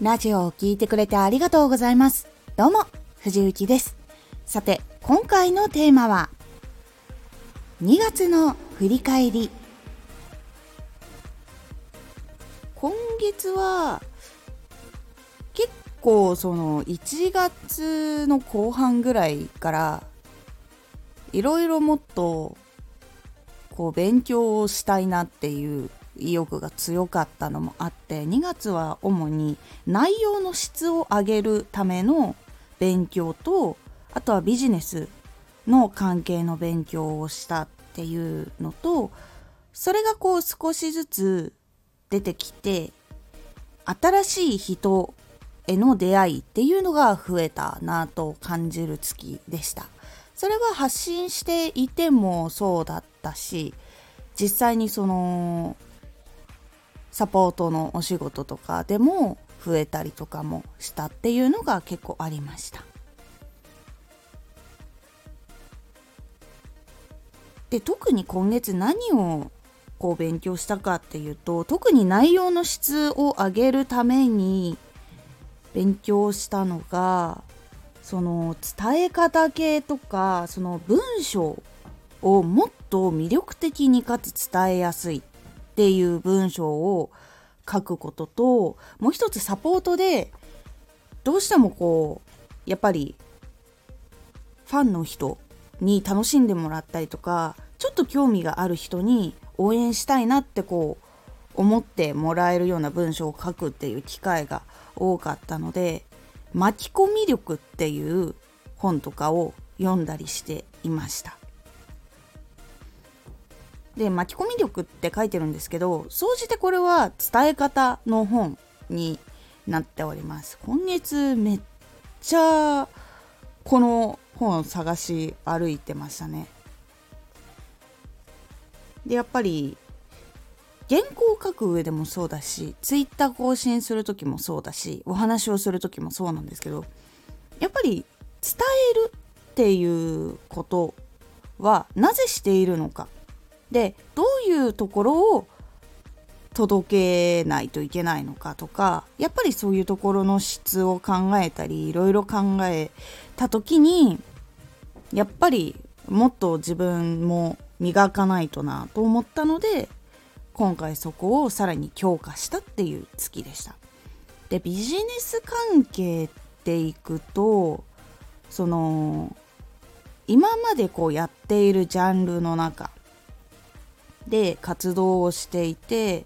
ラジオを聴いてくれてありがとうございます。どうも、藤幸です。さて、今回のテーマは、2月の振り返り。今月は、結構その1月の後半ぐらいから、いろいろもっと、こう勉強をしたいなっていう意欲が強かったのもあって2月は主に内容の質を上げるための勉強とあとはビジネスの関係の勉強をしたっていうのとそれがこう少しずつ出てきて新しい人への出会いっていうのが増えたなと感じる月でした。それは発信していてもそうだったし実際にそのサポートのお仕事とかでも増えたりとかもしたっていうのが結構ありました。で特に今月何をこう勉強したかっていうと特に内容の質を上げるために勉強したのがその伝え方系とかその文章をもっと魅力的にかつ伝えやすいっていう文章を書くことともう一つサポートでどうしてもこうやっぱりファンの人に楽しんでもらったりとかちょっと興味がある人に応援したいなってこう思ってもらえるような文章を書くっていう機会が多かったので巻き込み力っていう本とかを読んだりしていました。で巻き込み力って書いてるんですけど総じてこれは伝え方の本になっております。今月めっちゃこの本を探し歩いてましたね。でやっぱり原稿を書く上でもそうだしツイッター更新する時もそうだしお話をする時もそうなんですけどやっぱり伝えるっていうことはなぜしているのかでどういうところを届けないといけないのかとかやっぱりそういうところの質を考えたりいろいろ考えた時にやっぱりもっと自分も磨かないとなと思ったので今回そこをさらに強化したっていう月でした。でビジネス関係でいくとその今までこうやっているジャンルの中で活動をしていて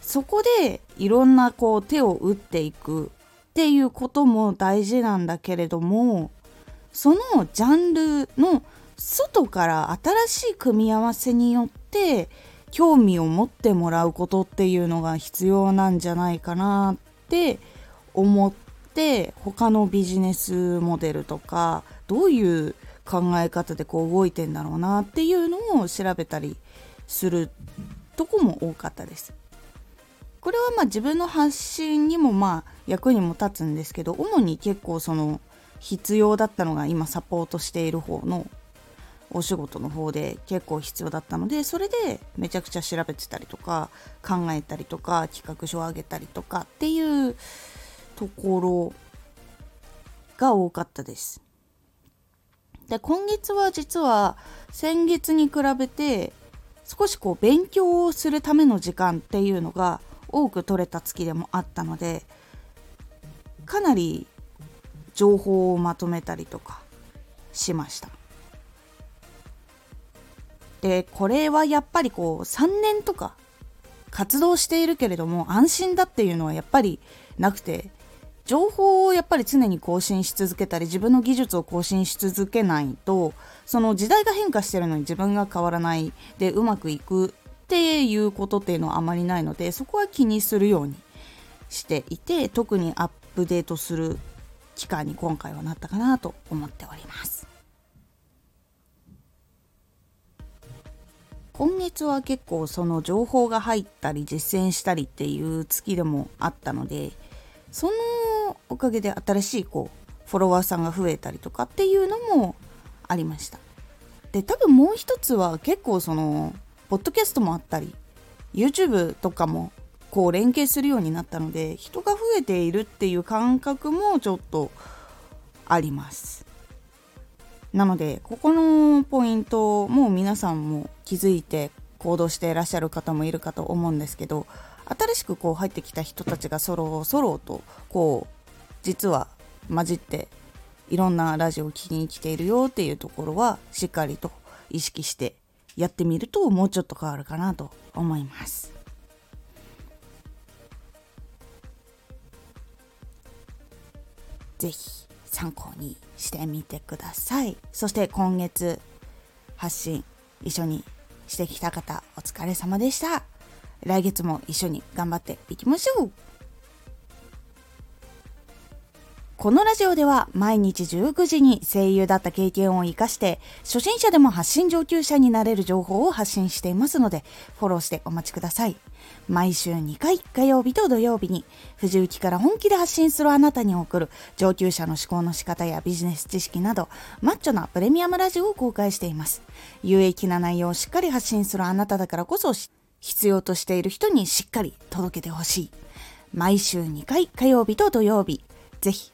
そこでいろんなこう手を打っていくっていうことも大事なんだけれどもそのジャンルの外から新しい組み合わせによって興味を持ってもらうことっていうのが必要なんじゃないかなって思って他のビジネスモデルとかどういう考え方でこう動いてんだろうなっていうのを調べたりするとこも多かったです。これはまあ自分の発信にもまあ役にも立つんですけど主に結構その必要だったのが今サポートしている方のお仕事の方で結構必要だったのでそれでめちゃくちゃ調べてたりとか考えたりとか企画書を上げたりとかっていうところが多かったです。で今月は実は先月に比べて少しこう勉強をするための時間っていうのが多く取れた月でもあったのでかなり情報をまとめたりとかしました。でこれはやっぱりこう3年とか活動しているけれども安心だっていうのはやっぱりなくて情報をやっぱり常に更新し続けたり自分の技術を更新し続けないとその時代が変化してるのに自分が変わらないでうまくいくっていうことっていうのはあまりないのでそこは気にするようにしていて特にアップデートする期間に今回はなったかなと思っております。今月は結構その情報が入ったり実践したりっていう月でもあったのでそのおかげで新しいこうフォロワーさんが増えたりとかっていうのもありました。で多分もう一つは結構そのポッドキャストもあったり YouTube とかもこう連携するようになったので人が増えているっていう感覚もちょっとあります。なのでここのポイントもう皆さんも気づいて行動していらっしゃる方もいるかと思うんですけど新しくこう入ってきた人たちがそろそろとこう実は混じっていろんなラジオを聴きに来ているよっていうところはしっかりと意識してやってみるともうちょっと変わるかなと思います。ぜひ参考にしてみてください。そして今月発信一緒にしてきた方お疲れ様でした。来月も一緒に頑張っていきましょうこのラジオでは毎日19時に声優だった経験を活かして初心者でも発信上級者になれる情報を発信していますのでフォローしてお待ちください。毎週2回火曜日と土曜日に藤雪から本気で発信するあなたに送る上級者の思考の仕方やビジネス知識などマッチョなプレミアムラジオを公開しています。有益な内容をしっかり発信するあなただからこそ必要としている人にしっかり届けてほしい。毎週2回火曜日と土曜日、ぜひ